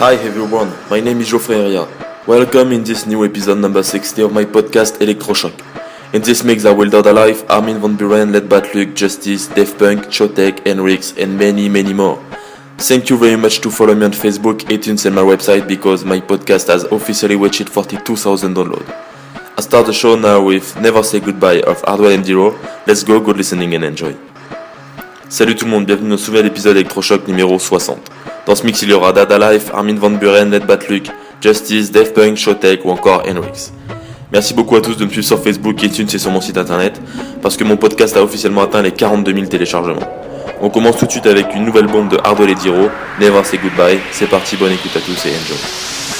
Hi everyone, my name is Geoffrey Heria. Welcome in this new episode number 60 of my podcast Electroshock. In this mix I will Dada Life Armin van Buuren, Led Luke, Justice, Daft Punk, Showtek, Henrix and many many more. Thank you very much to follow me on Facebook, iTunes and my website because my podcast has officially reached 42,000 downloads. I start the show now with Never Say Goodbye of and Zero. Let's go, good listening and enjoy. Salut tout le monde, bienvenue au nouvel épisode Electroshock numéro 60. Dans ce mix, il y aura Dada Life, Armin Van Buren, Led Luke, Justice, Dave Punk, Showtech ou encore Henrix. Merci beaucoup à tous de me suivre sur Facebook, iTunes et sur mon site internet, parce que mon podcast a officiellement atteint les 42 000 téléchargements. On commence tout de suite avec une nouvelle bombe de Hardwell et Diro, Never Say Goodbye. C'est parti, bonne écoute à tous et enjoy.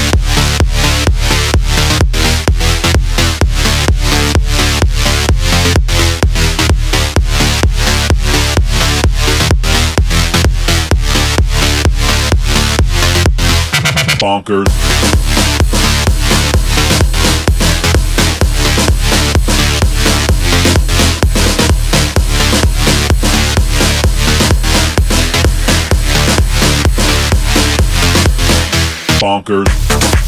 Bonkers. Bonkers.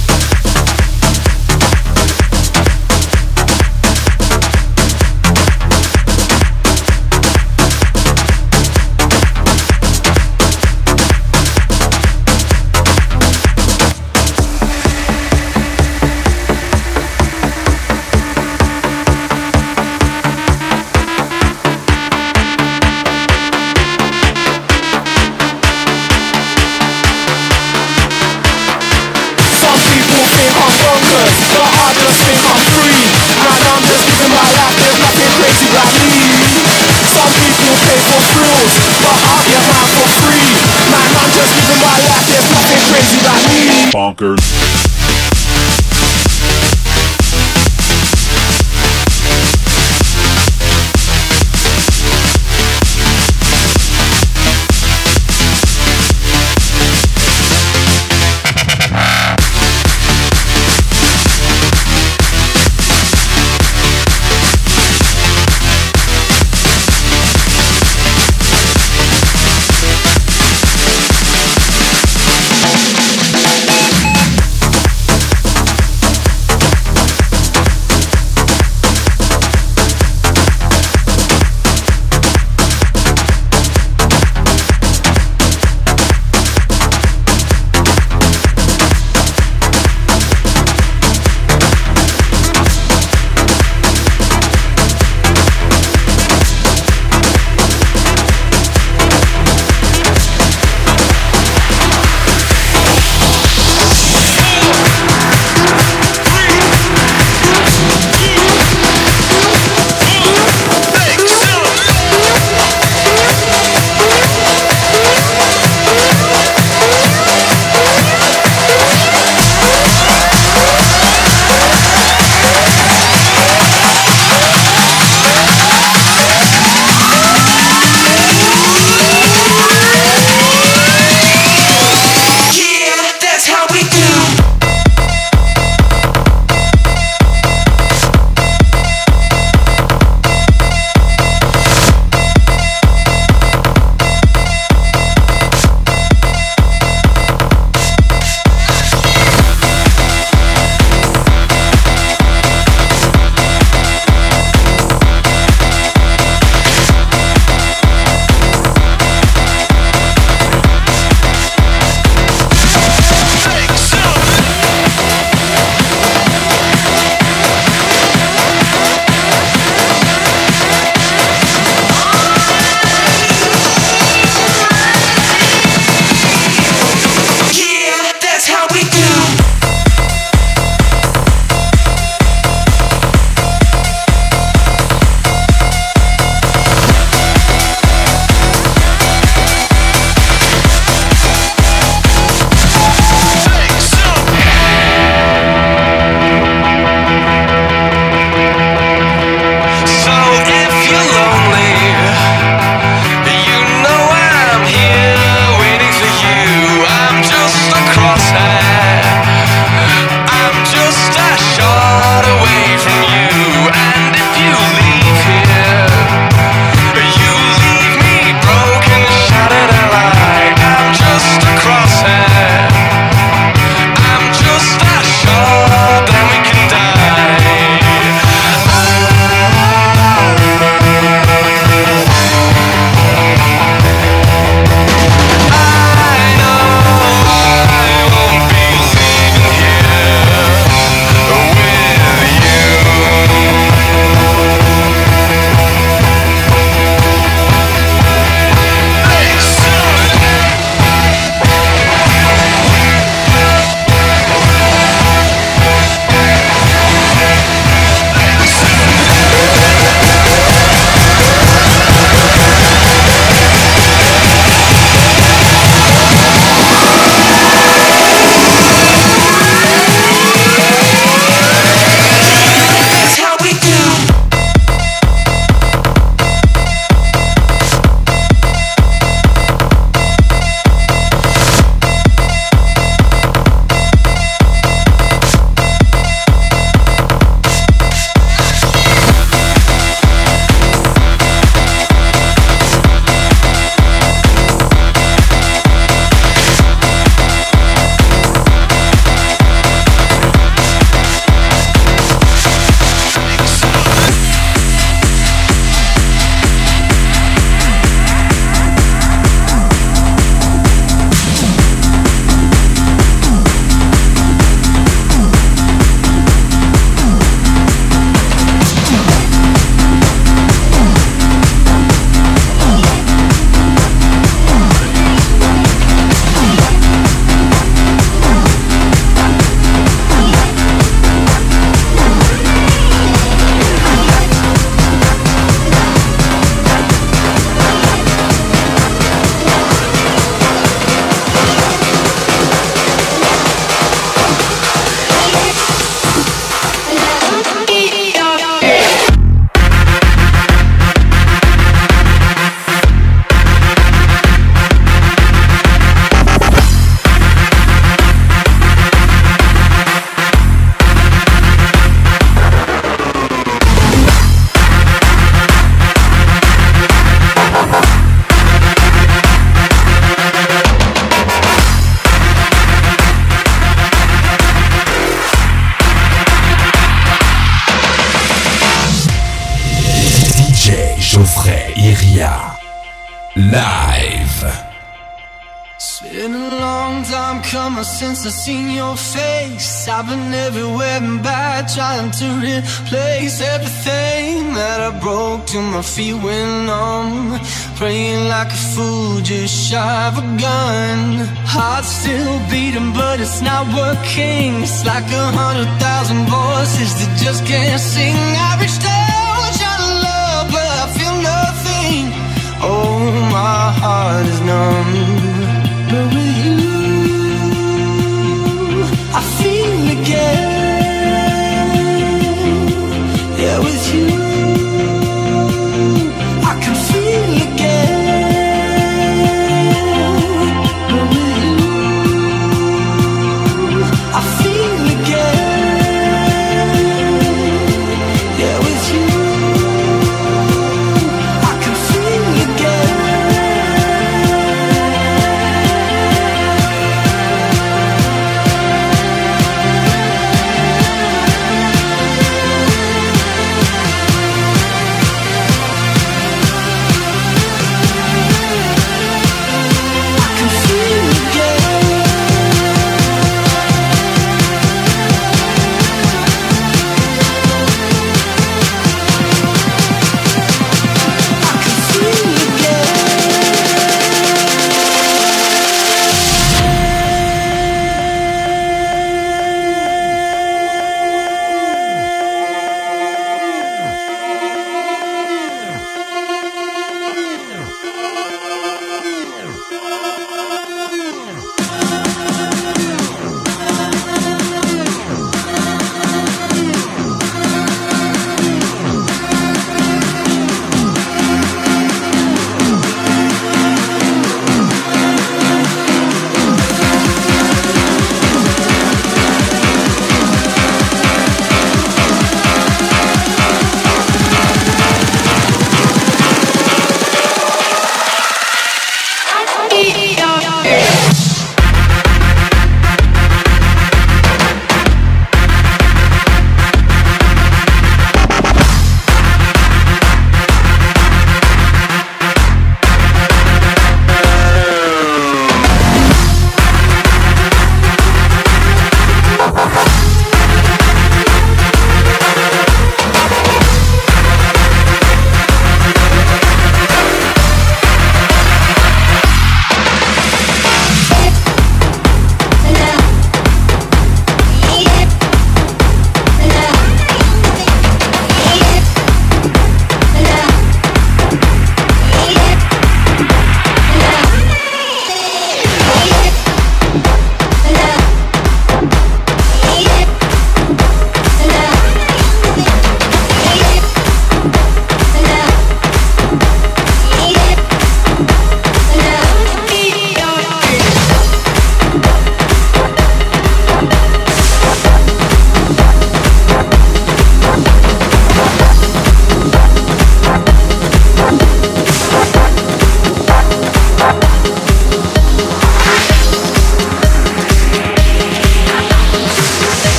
to replace everything that I broke till my feet went numb. Praying like a fool, just shy of a gun. Heart still beating, but it's not working. It's like a hundred thousand voices that just can't sing out.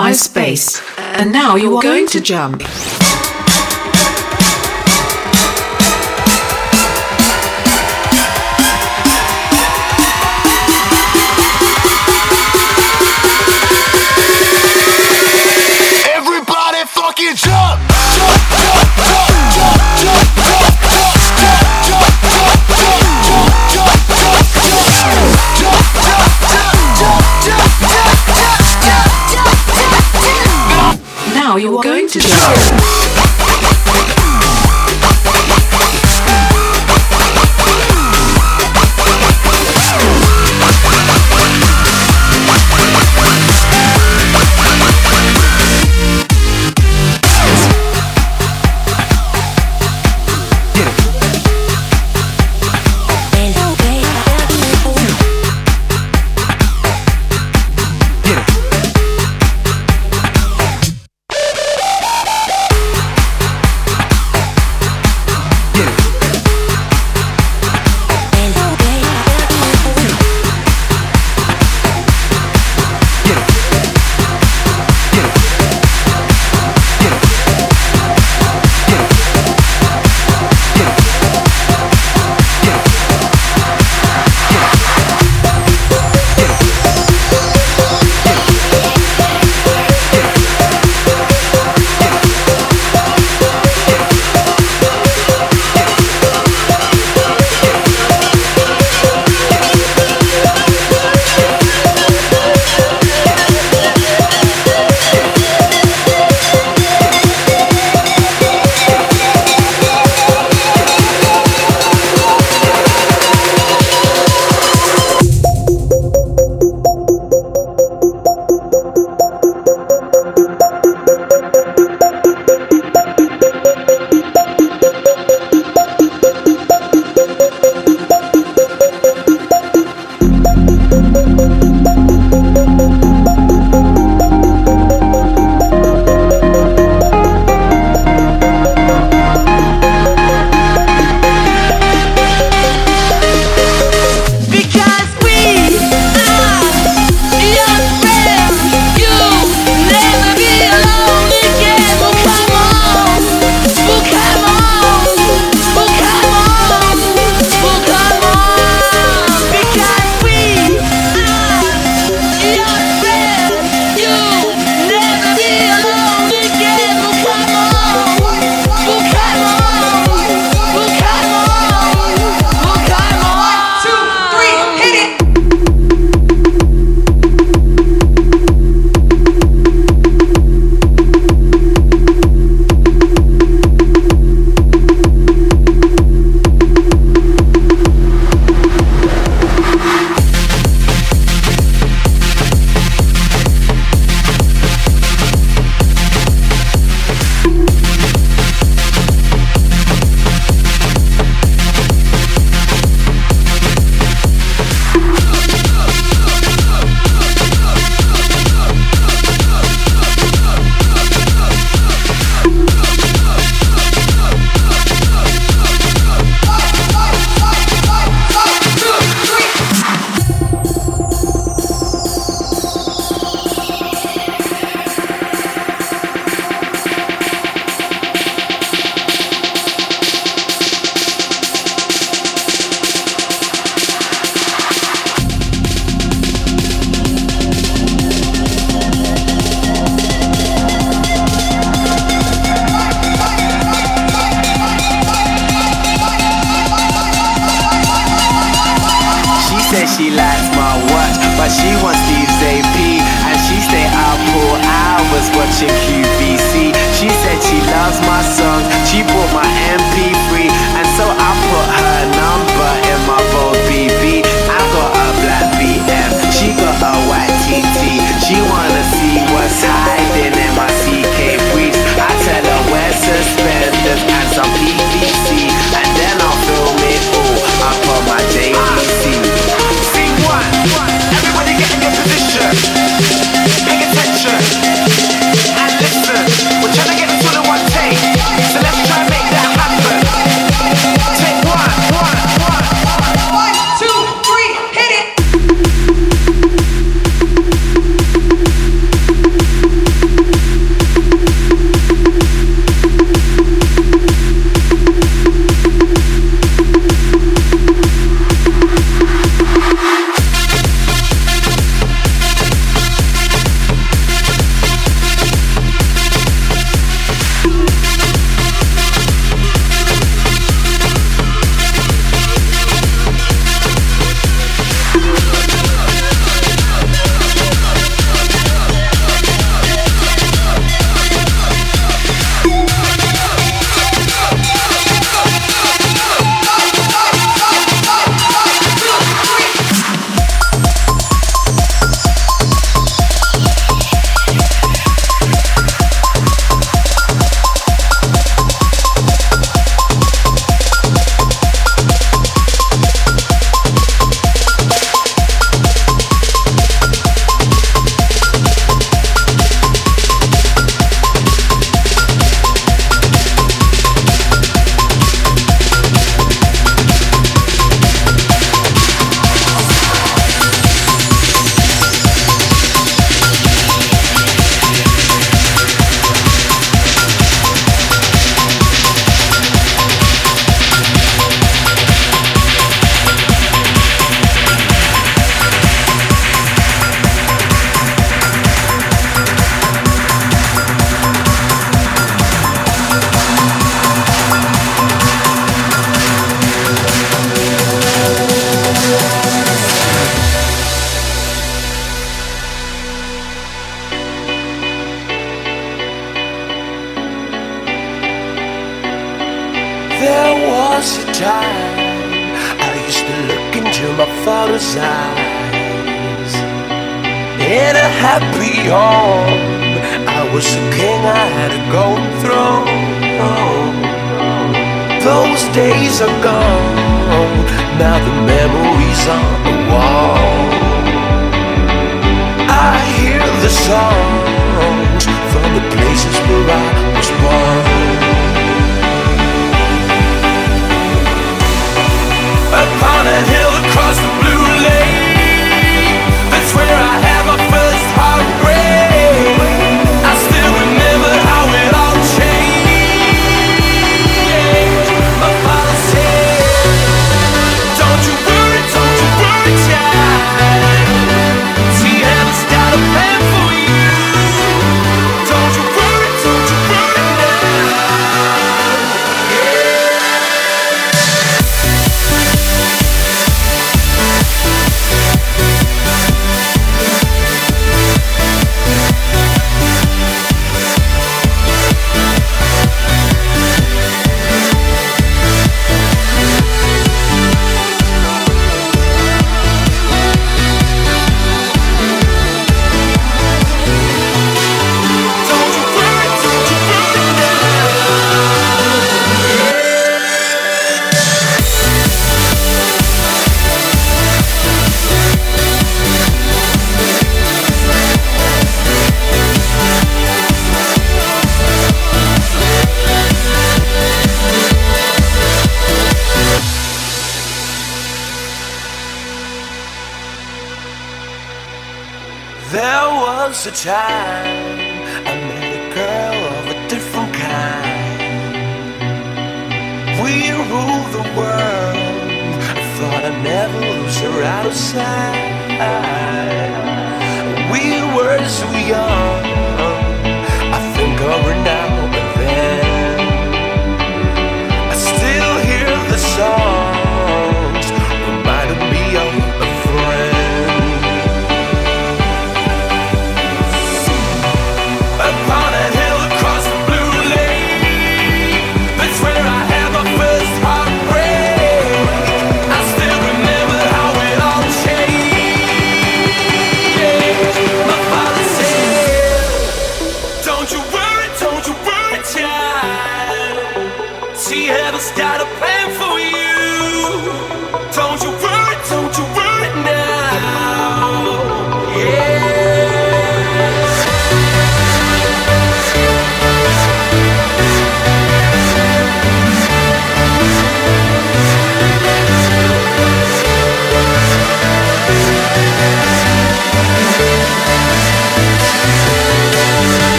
On MySpace, and now you're going to jump.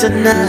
Tonight.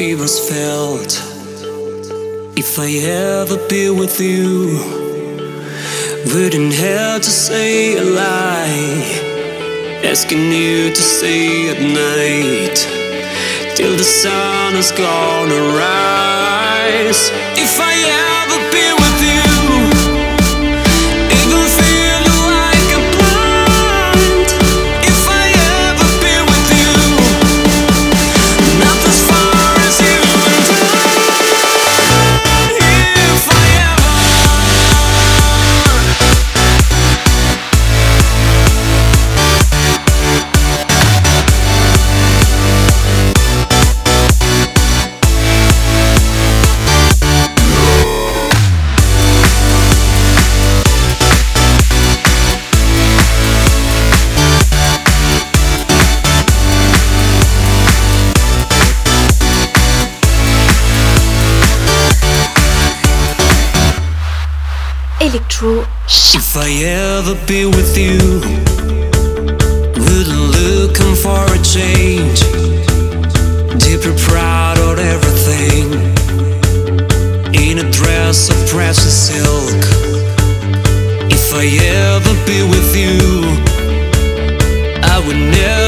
Fevers felt. If I ever be with you, wouldn't have to say a lie. Asking you to stay at night till the sun is gonna rise. If I ever If I ever be with you, wouldn't looking for a change. Deeply proud of everything. In a dress of precious silk. If I ever be with you, I would never